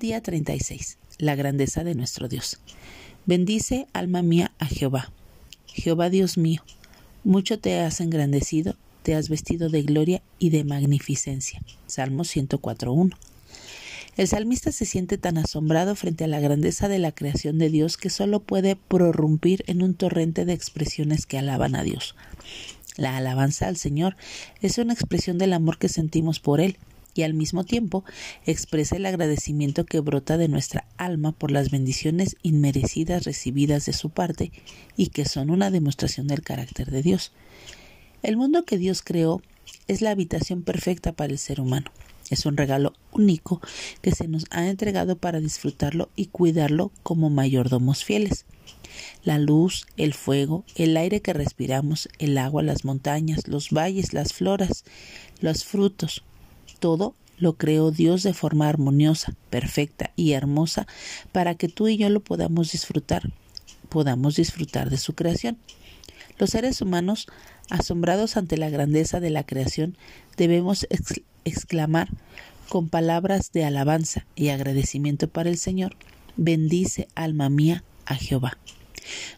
Día 36. La grandeza de nuestro Dios. Bendice, alma mía, a Jehová. Jehová Dios mío, mucho te has engrandecido, te has vestido de gloria y de magnificencia. Salmo 104.1. El salmista se siente tan asombrado frente a la grandeza de la creación de Dios que solo puede prorrumpir en un torrente de expresiones que alaban a Dios. La alabanza al Señor es una expresión del amor que sentimos por Él y al mismo tiempo expresa el agradecimiento que brota de nuestra alma por las bendiciones inmerecidas recibidas de su parte y que son una demostración del carácter de Dios. El mundo que Dios creó es la habitación perfecta para el ser humano. Es un regalo único que se nos ha entregado para disfrutarlo y cuidarlo como mayordomos fieles. La luz, el fuego, el aire que respiramos, el agua, las montañas, los valles, las floras, los frutos, todo lo creó Dios de forma armoniosa, perfecta y hermosa para que tú y yo lo podamos disfrutar, podamos disfrutar de su creación. Los seres humanos, asombrados ante la grandeza de la creación, debemos exclamar con palabras de alabanza y agradecimiento para el Señor, bendice alma mía a Jehová.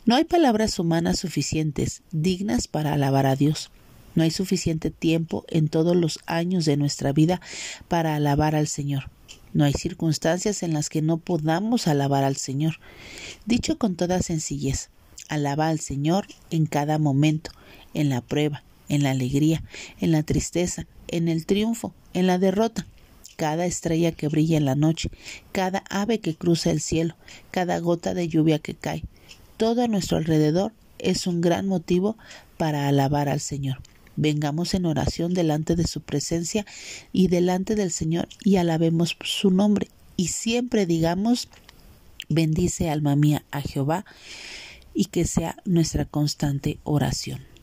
No hay palabras humanas suficientes, dignas para alabar a Dios. No hay suficiente tiempo en todos los años de nuestra vida para alabar al Señor. No hay circunstancias en las que no podamos alabar al Señor. Dicho con toda sencillez, alaba al Señor en cada momento, en la prueba, en la alegría, en la tristeza, en el triunfo, en la derrota. Cada estrella que brilla en la noche, cada ave que cruza el cielo, cada gota de lluvia que cae, todo a nuestro alrededor es un gran motivo para alabar al Señor. Vengamos en oración delante de su presencia y delante del Señor y alabemos su nombre. Y siempre digamos, bendice alma mía a Jehová y que sea nuestra constante oración.